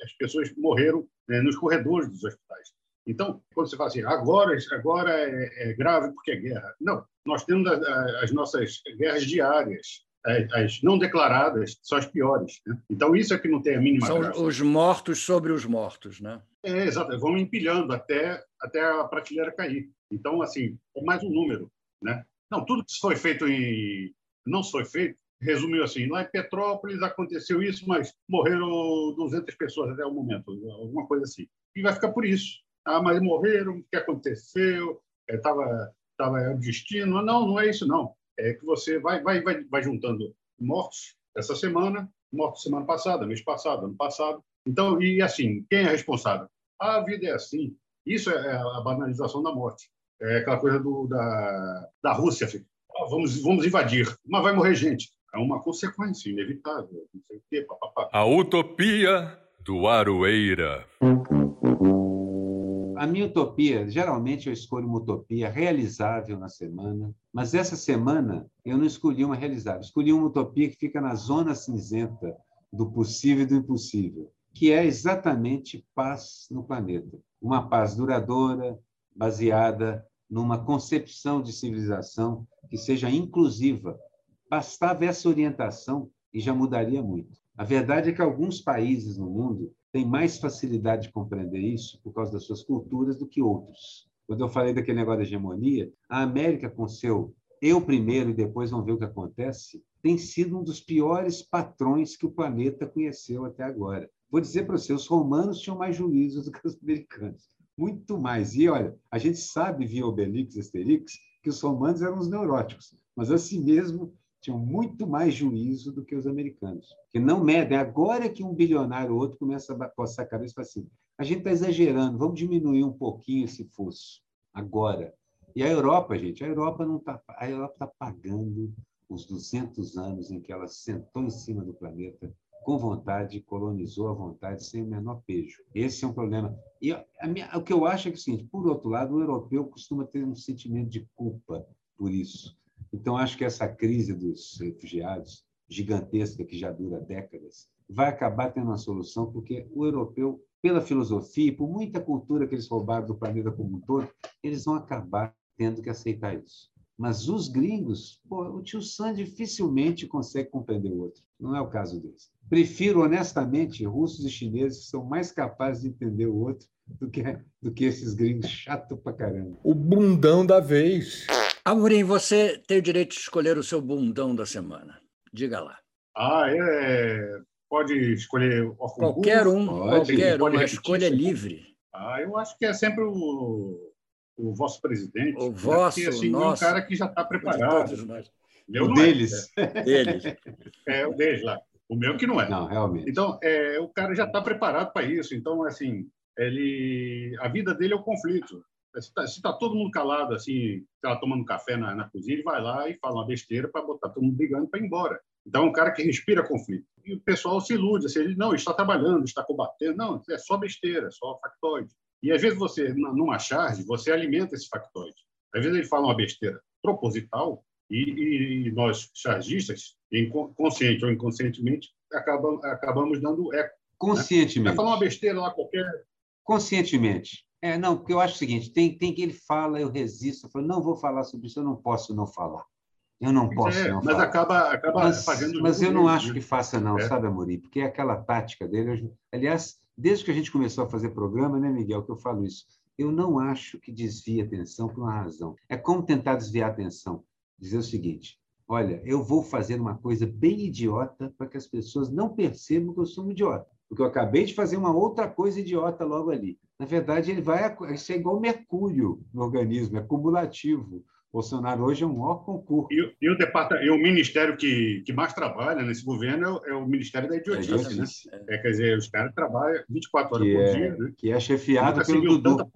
As pessoas morreram né, nos corredores dos hospitais. Então, quando você fala assim, agora, agora é, é grave porque é guerra. Não, nós temos as nossas guerras diárias as não declaradas são as piores. Né? Então, isso é que não tem a mínima
São
graça.
os mortos sobre os mortos, né?
É, exato. Vão empilhando até, até a prateleira cair. Então, assim, é mais um número. Né? Não, tudo que foi feito em... Não foi feito, resumiu assim, lá em Petrópolis aconteceu isso, mas morreram 200 pessoas até o momento, alguma coisa assim. E vai ficar por isso. Ah, mas morreram, o que aconteceu? Estava é, tava o destino. Não, não é isso, não é que você vai, vai, vai, vai juntando mortos essa semana, mortos semana passada, mês passado, ano passado. Então, e assim, quem é responsável? A vida é assim. Isso é a banalização da morte. É aquela coisa do, da, da Rússia. Ah, vamos, vamos invadir, mas vai morrer gente. É uma consequência inevitável. Não sei o quê.
A utopia do Aroeira.
A minha utopia, geralmente eu escolho uma utopia realizável na semana, mas essa semana eu não escolhi uma realizável, escolhi uma utopia que fica na zona cinzenta do possível e do impossível, que é exatamente paz no planeta. Uma paz duradoura, baseada numa concepção de civilização que seja inclusiva. Bastava essa orientação e já mudaria muito. A verdade é que alguns países no mundo têm mais facilidade de compreender isso por causa das suas culturas do que outros. Quando eu falei daquele negócio da hegemonia, a América, com seu eu primeiro e depois vamos ver o que acontece, tem sido um dos piores patrões que o planeta conheceu até agora. Vou dizer para você, os romanos tinham mais juízo do que os americanos. Muito mais. E olha, a gente sabe via Obelix e Asterix que os romanos eram os neuróticos, mas assim mesmo tinham muito mais juízo do que os americanos, que não medem. Agora que um bilionário ou outro começa a coçar a cabeça e fala assim: a gente está exagerando, vamos diminuir um pouquinho esse fosso. Agora. E a Europa, gente, a Europa não está. A Europa está pagando os 200 anos em que ela sentou em cima do planeta com vontade, colonizou à vontade, sem o menor pejo. Esse é um problema. E minha, o que eu acho é que, seguinte, por outro lado, o europeu costuma ter um sentimento de culpa por isso. Então, acho que essa crise dos refugiados, gigantesca, que já dura décadas, vai acabar tendo uma solução, porque o europeu, pela filosofia e por muita cultura que eles roubaram do planeta como um todo, eles vão acabar tendo que aceitar isso. Mas os gringos, pô, o tio Sam dificilmente consegue compreender o outro. Não é o caso deles. Prefiro, honestamente, russos e chineses são mais capazes de entender o outro do que, do que esses gringos chato pra caramba.
O bundão da vez.
Amorim, você tem o direito de escolher o seu bundão da semana. Diga lá.
Ah, é. Pode escolher
qualquer um, pode, qualquer um, a escolha é livre.
Ah, eu acho que é sempre o, o vosso presidente.
O né? vosso,
Porque, assim,
nosso,
é um cara que já está preparado.
Meu o deles.
É. deles.
É, o deles lá. O meu que não é.
Não, realmente.
Então, é, o cara já está preparado para isso. Então, assim, ele, a vida dele é o conflito. Se está tá todo mundo calado, assim, tá tomando café na, na cozinha, ele vai lá e fala uma besteira para botar todo mundo brigando para ir embora. Então, é um cara que respira conflito. E o pessoal se ilude, assim, ele não, está trabalhando, está combatendo. Não, é só besteira, só factoide. E às vezes você, numa charge, você alimenta esses factóides. Às vezes ele fala uma besteira proposital e, e nós chargistas, consciente ou inconscientemente, acabam, acabamos dando eco. Né?
Conscientemente. Né? Vai
falar uma besteira lá qualquer.
Conscientemente. É, não, porque eu acho o seguinte: tem, tem que ele fala, eu resisto, eu falo, não vou falar sobre isso, eu não posso não falar. Eu não posso é, não
mas
falar.
acaba, acaba
mas,
fazendo.
Mas eu não acho né? que faça, não, é. sabe, Amorim? Porque é aquela tática dele. Aliás, desde que a gente começou a fazer programa, né, Miguel, que eu falo isso, eu não acho que desvia atenção por uma razão. É como tentar desviar a atenção. Dizer o seguinte: olha, eu vou fazer uma coisa bem idiota para que as pessoas não percebam que eu sou um idiota. Porque eu acabei de fazer uma outra coisa idiota logo ali. Na verdade, ele vai. Isso é igual mercúrio no organismo, é cumulativo. Bolsonaro hoje é um maior concurso.
E, e, o, departamento, e o ministério que, que mais trabalha nesse governo é o, é o Ministério da Idiotice. né? É, quer dizer, os caras trabalham 24 horas
que
por
é,
dia. Né?
Que é chefiado pelo Dudu.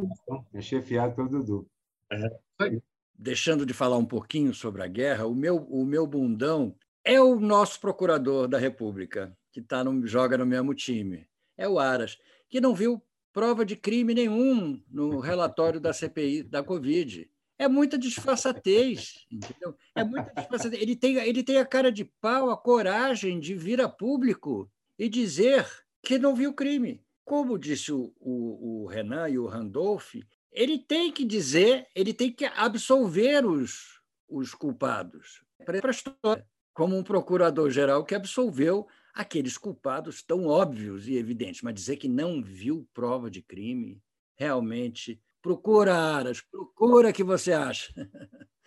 É chefiado pelo Dudu.
É, isso aí.
Deixando de falar um pouquinho sobre a guerra, o meu, o meu bundão é o nosso procurador da República, que tá no, joga no mesmo time. É o Aras, que não viu prova de crime nenhum no relatório da CPI da Covid é muita disfarçatez, entendeu? É muita disfarçatez. Ele tem, ele tem a cara de pau, a coragem de vir a público e dizer que não viu crime. Como disse o, o, o Renan e o Randolph, ele tem que dizer, ele tem que absolver os, os culpados para a história, como um procurador-geral que absolveu aqueles culpados tão óbvios e evidentes, mas dizer que não viu prova de crime, realmente Procura, Aras, procura que você acha.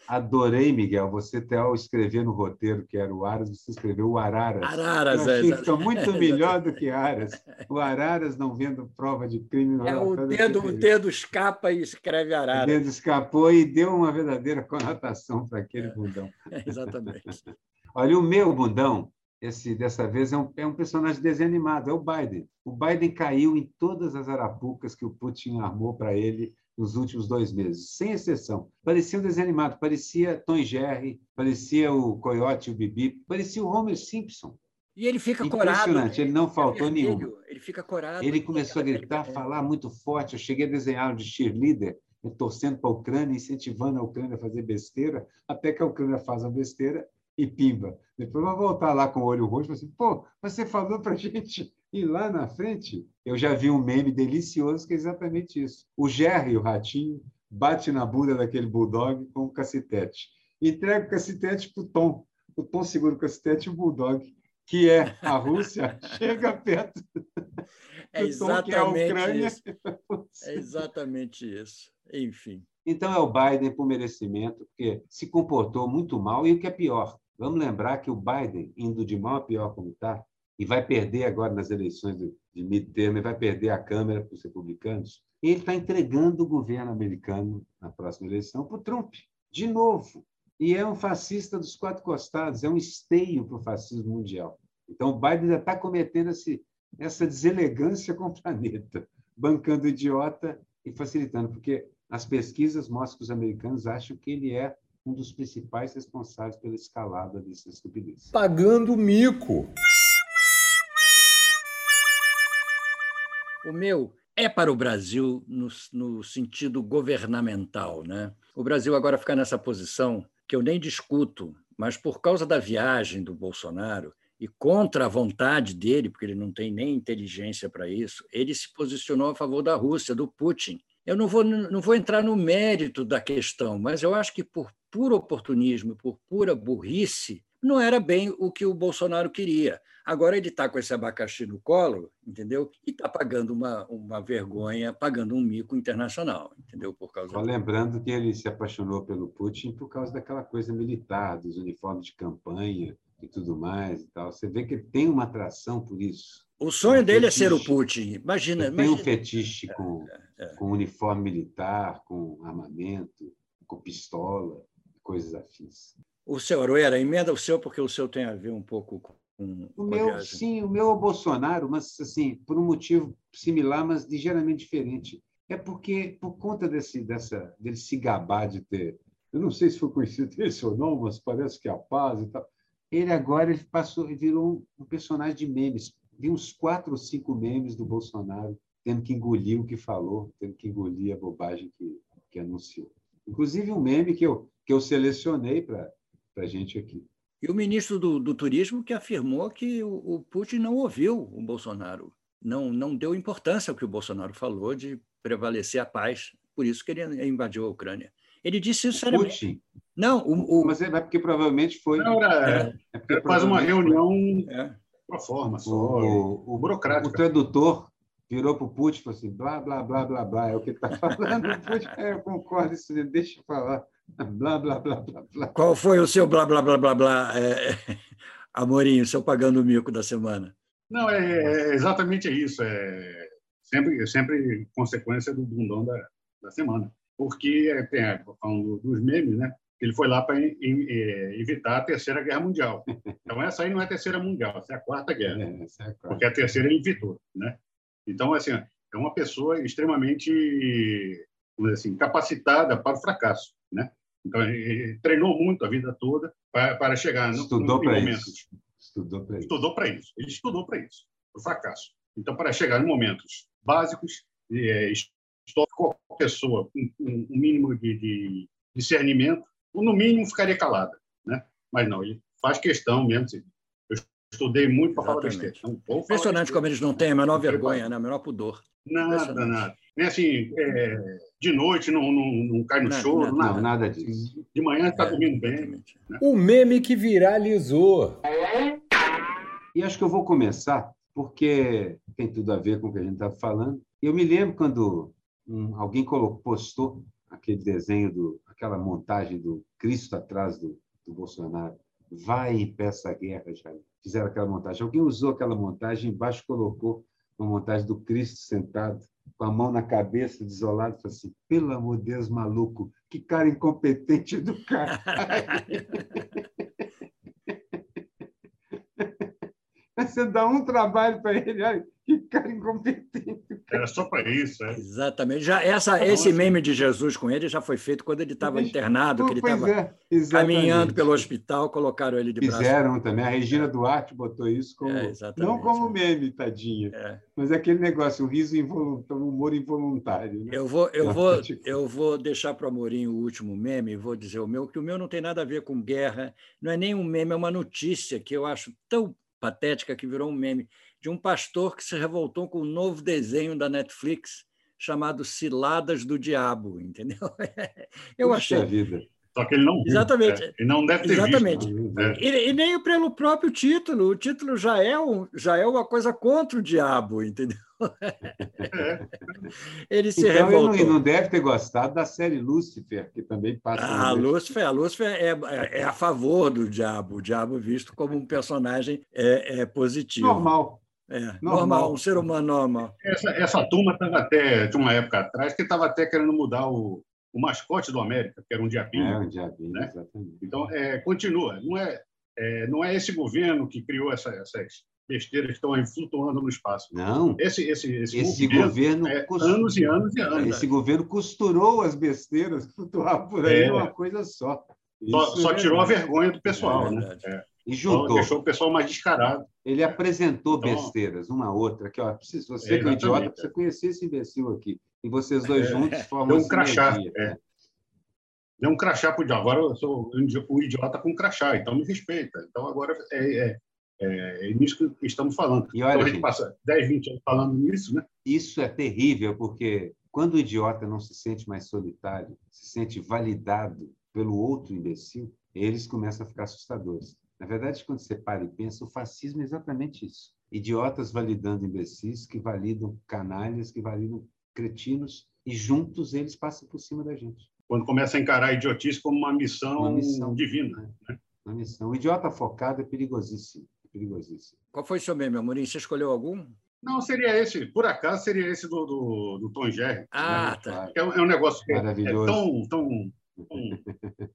Adorei, Miguel, você até ao escrever no roteiro que era o Aras, você escreveu o Araras.
Araras, é.
Fica muito melhor do que Aras. O Araras não vendo prova de crime.
É, o, dedo, o dedo escapa e escreve Araras. O
dedo escapou e deu uma verdadeira conotação para aquele é, bundão.
É, exatamente.
Olha, o meu bundão, esse dessa vez é um, é um personagem desanimado, é o Biden. O Biden caiu em todas as arapucas que o Putin armou para ele nos últimos dois meses, sem exceção. Parecia um desenho animado, parecia Tom Jerry, parecia o Coyote e o Bibi, parecia o Homer Simpson.
E ele fica corado.
Impressionante, ele não faltou
é
nenhum.
Ele fica corado.
Ele começou a gritar, falar muito forte. Eu cheguei a desenhar de cheerleader, torcendo para a Ucrânia, incentivando a Ucrânia a fazer besteira, até que a Ucrânia faz a besteira e pimba. Depois vai voltar lá com o olho roxo e assim, pô, você falou para a gente ir lá na frente? Eu já vi um meme delicioso que é exatamente isso. O Jerry, o ratinho, bate na bunda daquele bulldog com o cacetete. Entrega o cacetete para o Tom. O Tom segura o cacetete e o bulldog, que é a Rússia, chega perto
é exatamente Tom, é a Ucrânia. Isso. É exatamente isso. Enfim.
Então é o Biden por merecimento, porque se comportou muito mal e o que é pior, Vamos lembrar que o Biden, indo de mal a pior como está, e vai perder agora nas eleições de midterm, vai perder a Câmara para os republicanos, ele está entregando o governo americano na próxima eleição para o Trump, de novo. E é um fascista dos quatro costados, é um esteio para o fascismo mundial. Então, o Biden já está cometendo esse, essa deselegância com o planeta, bancando idiota e facilitando, porque as pesquisas mostram que os americanos acham que ele é um dos principais responsáveis pela escalada dessa estupidez.
Pagando mico.
O meu é para o Brasil no, no sentido governamental. Né? O Brasil agora fica nessa posição que eu nem discuto, mas por causa da viagem do Bolsonaro e contra a vontade dele, porque ele não tem nem inteligência para isso, ele se posicionou a favor da Rússia, do Putin. Eu não vou, não vou entrar no mérito da questão, mas eu acho que por puro oportunismo, por pura burrice, não era bem o que o Bolsonaro queria. Agora ele está com esse abacaxi no colo, entendeu? E está pagando uma, uma vergonha, pagando um mico internacional, entendeu? Por causa.
Só lembrando que ele se apaixonou pelo Putin por causa daquela coisa militar, dos uniformes de campanha e tudo mais e tal. Você vê que ele tem uma atração por isso.
O sonho um dele fetiche. é ser o Putin. Imagina.
Ele
imagina.
tem um fetiche com, é, é. com uniforme militar, com armamento, com pistola coisas afins.
O seu Aroeira, emenda o seu, porque o seu tem a ver um pouco com.
O meu, sim, o meu é o Bolsonaro, mas assim, por um motivo similar, mas ligeiramente diferente. É porque, por conta desse, dessa, dele se gabar de ter. Eu não sei se foi conhecido esse ou não, mas parece que é a paz e tal. Ele agora ele passou, virou um, um personagem de memes. Vi uns quatro ou cinco memes do Bolsonaro tendo que engolir o que falou, tendo que engolir a bobagem que, que anunciou. Inclusive um meme que eu, que eu selecionei para a gente aqui.
E o ministro do, do Turismo que afirmou que o, o, Putin não ouviu o Bolsonaro, não, não deu importância ao que o Bolsonaro falou de prevalecer a paz, por isso que ele invadiu a Ucrânia. Ele disse isso seriamente. Putin? Não, o,
o... Mas é, é porque provavelmente foi.
Não, era, é, é quase uma reunião é. pro forma, só, o, o, burocrático.
O tradutor virou para o Putin e falou assim: blá, blá, blá, blá, blá, é o que ele está falando. O Putin, é, eu concordo, isso, deixa eu falar. Blá, blá, blá, blá, blá.
Qual foi o seu blá, blá, blá, blá, blá, é, Amorinho, seu pagando o mico da semana?
Não, é, é exatamente isso. É sempre, sempre consequência do bundão da, da semana. Porque, é, tem, falando dos memes, né? ele foi lá para é, evitar a Terceira Guerra Mundial. Então, essa aí não é a Terceira Mundial, essa é a Quarta Guerra. É, é a quarta. Porque a Terceira ele evitou. Né? Então, assim, é uma pessoa extremamente assim, capacitada para o fracasso. Né? Então, ele treinou muito a vida toda para, para chegar
Estudou para
isso. Estudou para isso. Estudou para isso. Ele estudou para isso, para o fracasso. Então, para chegar em momentos básicos, é, qualquer pessoa com um, um mínimo de, de discernimento no mínimo ficaria calada, né? Mas não, ele faz questão mesmo. Estudei muito para falar besteira.
Então, Impressionante como eles não têm a menor vergonha, né? a menor pudor.
Nada, nada. Nem assim, é, de noite não, não, não cai no não, choro, não, nada.
nada disso.
De manhã está é, dormindo bem. Né?
O meme que viralizou.
E acho que eu vou começar, porque tem tudo a ver com o que a gente está falando. Eu me lembro quando um, alguém colocou, postou aquele desenho do aquela montagem do Cristo atrás do, do Bolsonaro. Vai e peça guerra, já fizeram aquela montagem. Alguém usou aquela montagem, embaixo colocou uma montagem do Cristo sentado, com a mão na cabeça, desolado, falou assim: pelo amor de Deus, maluco, que cara incompetente do cara. Você dá um trabalho para ele, olha, que cara incompetente.
Era só para isso, é.
Exatamente. Já essa, esse meme de Jesus com ele já foi feito quando ele estava internado, que ele estava é, caminhando pelo hospital, colocaram ele de
Fizeram braço. Fizeram também. A Regina Duarte botou isso como. É, não como meme, tadinha. É. Mas é aquele negócio, o riso involuntário, o humor involuntário. Né?
Eu vou, eu vou, eu vou deixar para o Amorim o último meme, vou dizer o meu, que o meu não tem nada a ver com guerra, não é nem um meme, é uma notícia que eu acho tão patética que virou um meme de um pastor que se revoltou com um novo desenho da Netflix chamado Ciladas do Diabo, entendeu?
Eu Puxa achei. Vida.
Só que ele não viu.
Exatamente.
É, ele não deve ter
Exatamente.
visto.
É. E, e, nem pelo próprio título. O título já é, um, já é uma coisa contra o diabo, entendeu? É. Ele se então, revoltou.
Ele não, deve ter gostado da série Lúcifer, que também passa.
Ah, a Lúcifer, a Lúcifer é, é, é, a favor do diabo. O diabo visto como um personagem é, é positivo.
Normal.
É, normal. normal. um ser humano normal.
Essa, essa turma estava até, de uma época atrás, que estava até querendo mudar o, o mascote do América, que era um diabinho. É,
um diabinho, né? exatamente.
Então, é, continua. Não é, é, não é esse governo que criou essa, essas besteiras que estão aí flutuando no espaço.
Não.
Esse, esse, esse,
esse governo,
é, anos e anos e anos.
Esse governo costurou as besteiras que flutuavam por aí é. uma coisa só.
Só, só tirou a vergonha do pessoal, né?
E juntou. Então,
deixou o pessoal mais descarado.
Ele apresentou então, besteiras, uma outra, que ó, você que é um idiota, precisa conhecer esse imbecil aqui. E vocês dois é, juntos formam
Deu um crachá. É. Deu um crachá para o idiota. Agora eu sou o idiota com crachá, então me respeita. Então agora é, é, é, é nisso que estamos falando.
E olha,
então, a gente passa 10, 20 anos falando nisso, né?
Isso é terrível, porque quando o idiota não se sente mais solitário, se sente validado pelo outro imbecil, eles começam a ficar assustadores. Na verdade, quando você para e pensa, o fascismo é exatamente isso. Idiotas validando imbecis, que validam canalhas, que validam cretinos, e juntos eles passam por cima da gente.
Quando começa a encarar a idiotice como uma missão, uma missão divina. Né?
Uma missão. O idiota focado é perigosíssimo. É perigosíssimo.
Qual foi o seu meme, Amorim? Você escolheu algum?
Não, seria esse. Por acaso, seria esse do, do, do Tom Jerry.
Ah, né? tá.
É, um, é um negócio que é, é tão, tão, tão,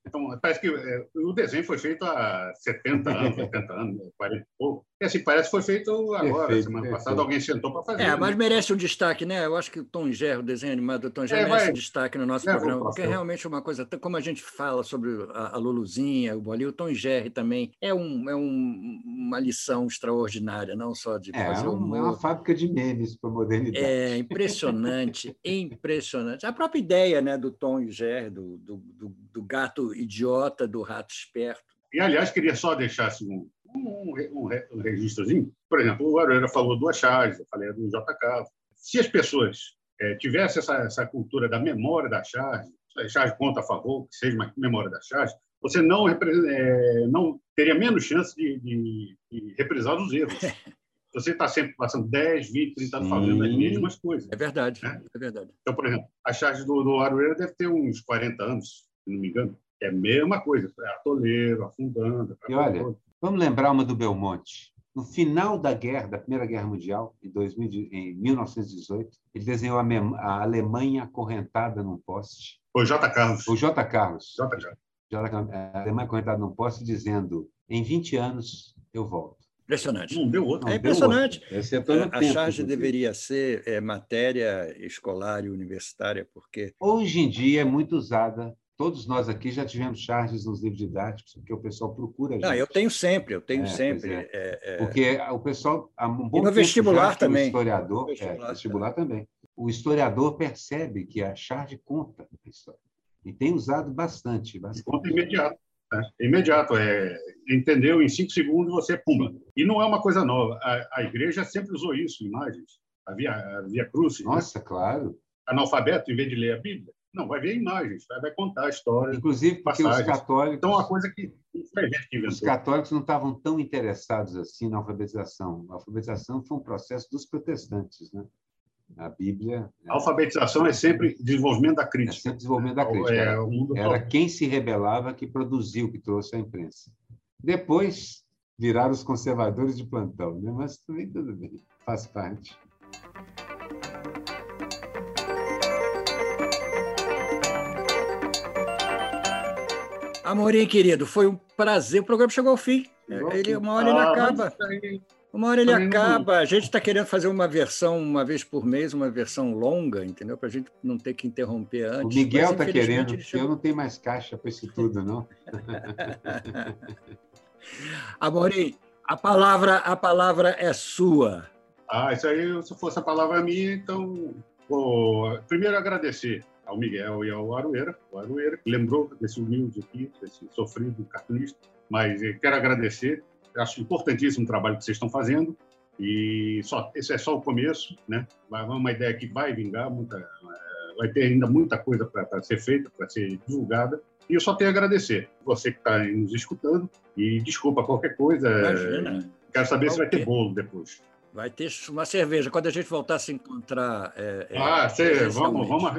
Então, parece que é, o desenho foi feito há 70 anos, 80 anos, 40 e pouco. E assim, parece que foi feito agora, perfeito, semana perfeito. passada, alguém sentou para fazer.
É, mas né? merece um destaque, né? Eu acho que o Tom Gerro, o desenho animado do Tom Gerro, é, merece vai, um destaque no nosso programa, porque é realmente uma coisa, como a gente fala sobre a, a Luluzinha, o Bolinho, o Tom Gerro também é, um, é um, uma lição extraordinária, não só de
é, fazer um, É uma fábrica de memes para a modernidade.
É impressionante, impressionante. A própria ideia né, do Tom Gerro, do, do, do, do gato idiota, do rato esperto.
E, aliás, queria só deixar assim, um, um, um, um registrozinho. Por exemplo, o Aroeira falou do Achaz, eu falei do JK. Se as pessoas é, tivessem essa, essa cultura da memória da charge, a charge conta a favor, que seja uma memória da charge, você não, é, não teria menos chance de, de, de reprisar os erros. Você está sempre passando 10, 20, 30 anos falando as mesmas coisas.
É verdade, né? é verdade.
Então, por exemplo, a charge do, do Aroeira deve ter uns 40 anos, se não me engano. É a mesma coisa, é atoleiro, afundando.
E olha, todo. vamos lembrar uma do Belmonte. No final da guerra, da Primeira Guerra Mundial, em, 2000, em 1918, ele desenhou a, a, Alemanha acorrentada num poste.
O J. Carlos.
O J. Carlos.
J. Carlos.
J. A Alemanha acorrentada num poste, dizendo: em 20 anos eu volto.
Impressionante.
Não deu outro.
É impressionante. Outro. É, a charge deveria ser é, matéria escolar e universitária, porque.
Hoje em dia é muito usada Todos nós aqui já tivemos charges nos livros didáticos, porque o pessoal procura. Gente.
Não, eu tenho sempre, eu tenho é, sempre. É.
É, é. porque o pessoal. Há um
bom e no vestibular também.
O historiador, vestibular, vestibular também. O historiador percebe que a charge conta a história. E tem usado bastante. bastante.
Conta imediato. Né? Imediato. É, entendeu? Em cinco segundos você pumba. E não é uma coisa nova. A, a igreja sempre usou isso, imagens. A Via, a via Cruz.
Né? Nossa, né? claro.
Analfabeto, em vez de ler a Bíblia. Não, vai ver imagens, vai contar a história.
Inclusive porque passagens. os católicos.
Então, uma coisa que
Os católicos não estavam tão interessados assim na alfabetização. A alfabetização foi um processo dos protestantes, né? A Bíblia.
A alfabetização é sempre desenvolvimento da crítica.
É sempre desenvolvimento da crítica. É, era, era quem se rebelava que produziu, que trouxe a imprensa. Depois viraram os conservadores de plantão, né? mas também tudo bem, faz parte.
Amorim, querido, foi um prazer. O programa chegou ao fim. Ele, uma hora ele ah, acaba. Uma hora ele acaba. A gente está querendo fazer uma versão uma vez por mês, uma versão longa, entendeu? Para a gente não ter que interromper antes.
O Miguel está querendo, eu não tenho mais caixa para isso tudo, não.
Amorim, a palavra, a palavra é sua.
Ah, isso aí, se fosse a palavra minha, então. Vou primeiro agradecer ao Miguel e ao Arueira, o Arueira, que lembrou desse humilde aqui, desse sofrido cartunista, mas quero agradecer, acho importantíssimo o trabalho que vocês estão fazendo, e só, esse é só o começo, né? É uma ideia que vai vingar, muita, eh, vai ter ainda muita coisa para ser feita, para ser divulgada, e eu só tenho a agradecer você que está nos escutando, e desculpa qualquer coisa, Imagina. quero saber se vai ter bolo depois.
Vai ter uma cerveja. Quando a gente voltar a se encontrar. É,
é, ah, sei, vamos, vamos.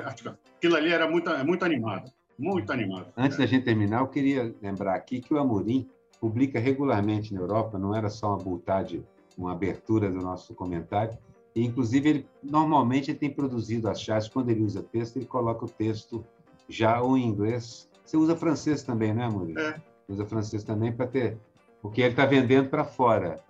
Aquilo ali era muito, muito animado. Muito animado.
Antes da gente terminar, eu queria lembrar aqui que o Amorim publica regularmente na Europa, não era só uma bultade, uma abertura do nosso comentário. E, inclusive, ele normalmente ele tem produzido as chaves, quando ele usa texto, ele coloca o texto já ou em inglês. Você usa francês também, né, Amorim?
É.
Usa francês também para ter. Porque ele está vendendo para fora.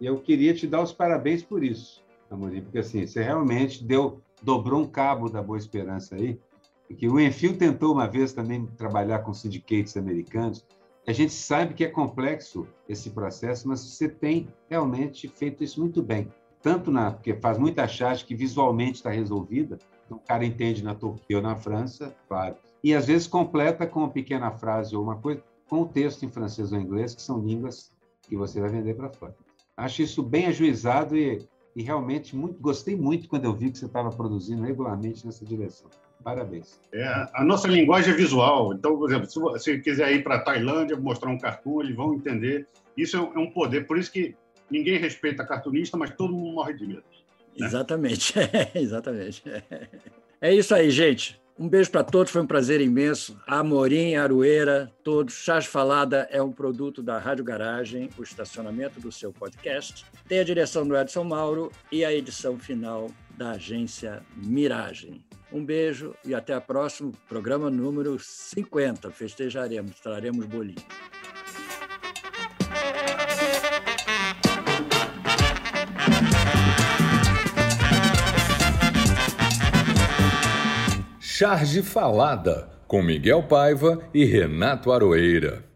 E eu queria te dar os parabéns por isso, Amorim, porque assim, você realmente deu, dobrou um cabo da Boa Esperança aí, porque o Enfio tentou uma vez também trabalhar com sindicatos americanos. A gente sabe que é complexo esse processo, mas você tem realmente feito isso muito bem. Tanto na, porque faz muita charge que visualmente está resolvida, então o cara entende na Turquia ou na França, claro. E às vezes completa com uma pequena frase ou uma coisa, com o texto em francês ou inglês, que são línguas que você vai vender para fora. Acho isso bem ajuizado e, e realmente muito, gostei muito quando eu vi que você estava produzindo regularmente nessa direção. Parabéns.
É, a nossa linguagem é visual. Então, por exemplo, se você quiser ir para a Tailândia, mostrar um cartoon, eles vão entender. Isso é um poder. Por isso que ninguém respeita cartunista, mas todo mundo morre de medo.
Né? Exatamente. exatamente. É isso aí, gente. Um beijo para todos, foi um prazer imenso. Amorim, Aroeira, todos. Chás Falada é um produto da Rádio Garagem, o estacionamento do seu podcast. Tem a direção do Edson Mauro e a edição final da agência Miragem. Um beijo e até o próximo programa número 50. Festejaremos, traremos bolinho.
Charge Falada, com Miguel Paiva e Renato Aroeira.